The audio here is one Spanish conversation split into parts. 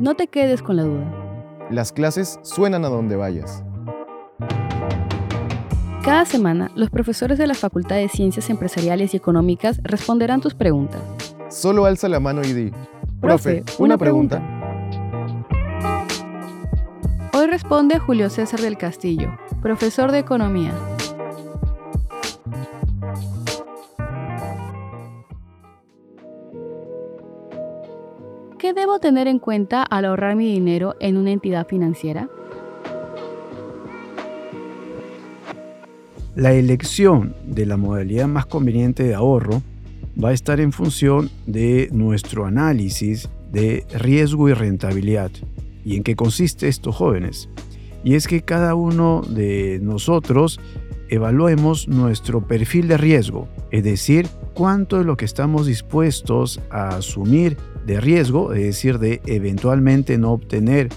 No te quedes con la duda. Las clases suenan a donde vayas. Cada semana, los profesores de la Facultad de Ciencias Empresariales y Económicas responderán tus preguntas. Solo alza la mano y di, profe, una, pregunta. Hoy responde Julio César del Castillo, profesor de Economía. ¿Qué debo tener en cuenta al ahorrar mi dinero en una entidad financiera? La elección de la modalidad más conveniente de ahorro va a estar en función de nuestro análisis de riesgo y rentabilidad. ¿Y en qué consiste esto, jóvenes? Y es que cada uno de nosotros evaluemos nuestro perfil de riesgo, es decir, cuánto de lo que estamos dispuestos a asumir de riesgo, es decir, de eventualmente no obtener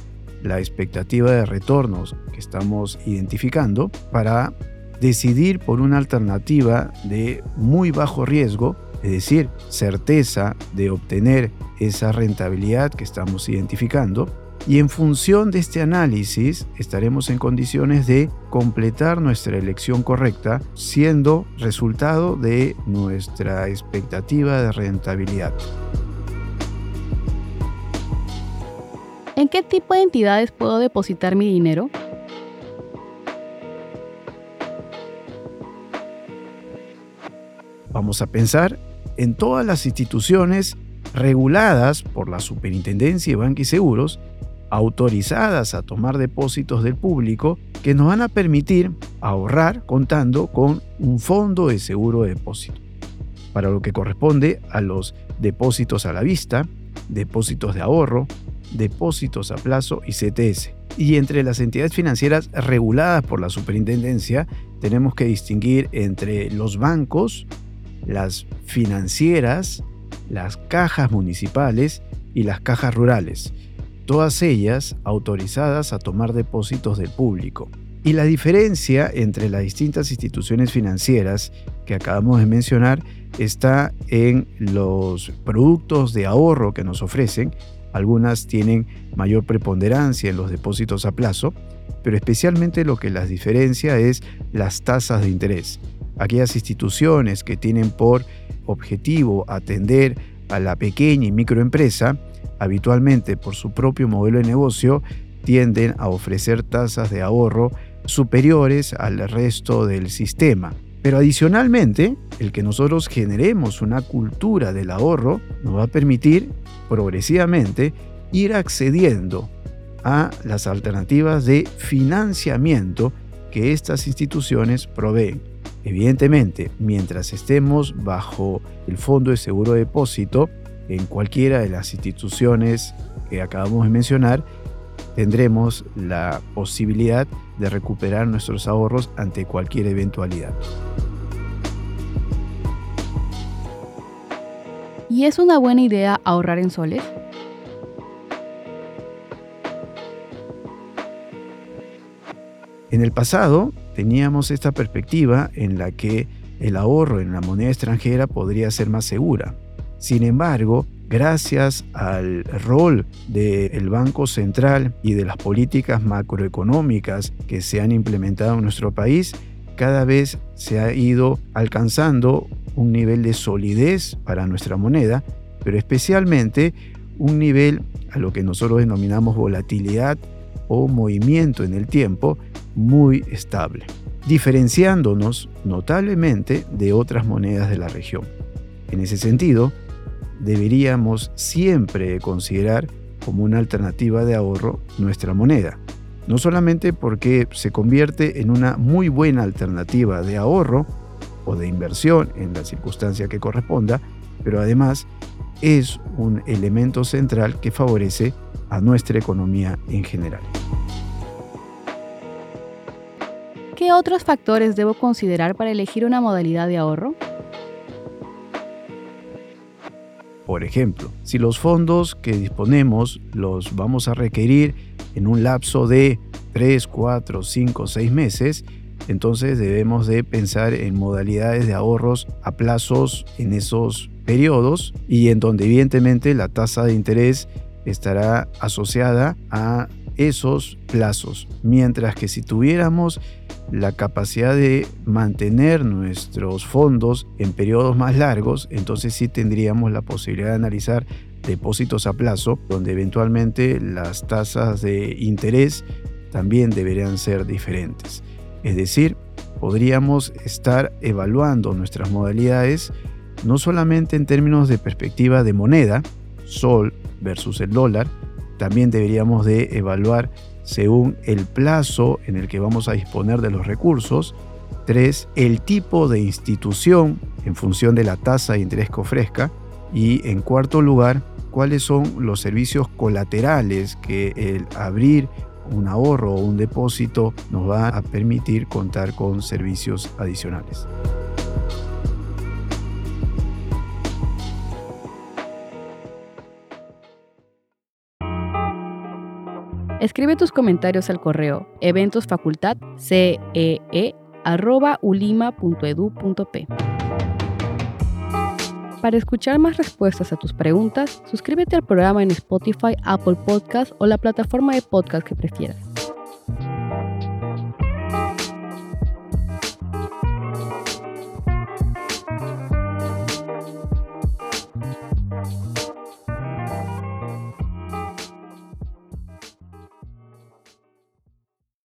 la expectativa de retornos que estamos identificando, para decidir por una alternativa de muy bajo riesgo, es decir, certeza de obtener esa rentabilidad que estamos identificando, y en función de este análisis estaremos en condiciones de completar nuestra elección correcta siendo resultado de nuestra expectativa de rentabilidad. ¿En qué tipo de entidades puedo depositar mi dinero? Vamos a pensar en todas las instituciones reguladas por la Superintendencia de Banca y Seguros, autorizadas a tomar depósitos del público, que nos van a permitir ahorrar contando con un fondo de seguro de depósito, para lo que corresponde a los depósitos a la vista, depósitos de ahorro, depósitos a plazo y CTS. Y entre las entidades financieras reguladas por la superintendencia tenemos que distinguir entre los bancos, las financieras, las cajas municipales y las cajas rurales, todas ellas autorizadas a tomar depósitos del público. Y la diferencia entre las distintas instituciones financieras que acabamos de mencionar está en los productos de ahorro que nos ofrecen algunas tienen mayor preponderancia en los depósitos a plazo, pero especialmente lo que las diferencia es las tasas de interés. Aquellas instituciones que tienen por objetivo atender a la pequeña y microempresa, habitualmente por su propio modelo de negocio, tienden a ofrecer tasas de ahorro superiores al resto del sistema. Pero adicionalmente, el que nosotros generemos una cultura del ahorro nos va a permitir progresivamente ir accediendo a las alternativas de financiamiento que estas instituciones proveen. Evidentemente, mientras estemos bajo el Fondo de Seguro de Depósito, en cualquiera de las instituciones que acabamos de mencionar, tendremos la posibilidad de recuperar nuestros ahorros ante cualquier eventualidad. ¿Y es una buena idea ahorrar en soles? En el pasado teníamos esta perspectiva en la que el ahorro en la moneda extranjera podría ser más segura. Sin embargo, gracias al rol del Banco Central y de las políticas macroeconómicas que se han implementado en nuestro país, cada vez se ha ido alcanzando un nivel de solidez para nuestra moneda, pero especialmente un nivel a lo que nosotros denominamos volatilidad o movimiento en el tiempo muy estable, diferenciándonos notablemente de otras monedas de la región. En ese sentido, deberíamos siempre considerar como una alternativa de ahorro nuestra moneda. No solamente porque se convierte en una muy buena alternativa de ahorro o de inversión en la circunstancia que corresponda, pero además es un elemento central que favorece a nuestra economía en general. ¿Qué otros factores debo considerar para elegir una modalidad de ahorro? Por ejemplo, si los fondos que disponemos los vamos a requerir en un lapso de 3, 4, 5, 6 meses, entonces debemos de pensar en modalidades de ahorros a plazos en esos periodos y en donde evidentemente la tasa de interés estará asociada a esos plazos, mientras que si tuviéramos la capacidad de mantener nuestros fondos en periodos más largos, entonces sí tendríamos la posibilidad de analizar depósitos a plazo, donde eventualmente las tasas de interés también deberían ser diferentes. Es decir, podríamos estar evaluando nuestras modalidades no solamente en términos de perspectiva de moneda, sol versus el dólar, también deberíamos de evaluar según el plazo en el que vamos a disponer de los recursos. Tres, el tipo de institución en función de la tasa de interés que ofrezca. Y en cuarto lugar, cuáles son los servicios colaterales que el abrir un ahorro o un depósito nos va a permitir contar con servicios adicionales. Escribe tus comentarios al correo eventosfacultadcee.ulima.edu.p. Para escuchar más respuestas a tus preguntas, suscríbete al programa en Spotify, Apple Podcast o la plataforma de podcast que prefieras.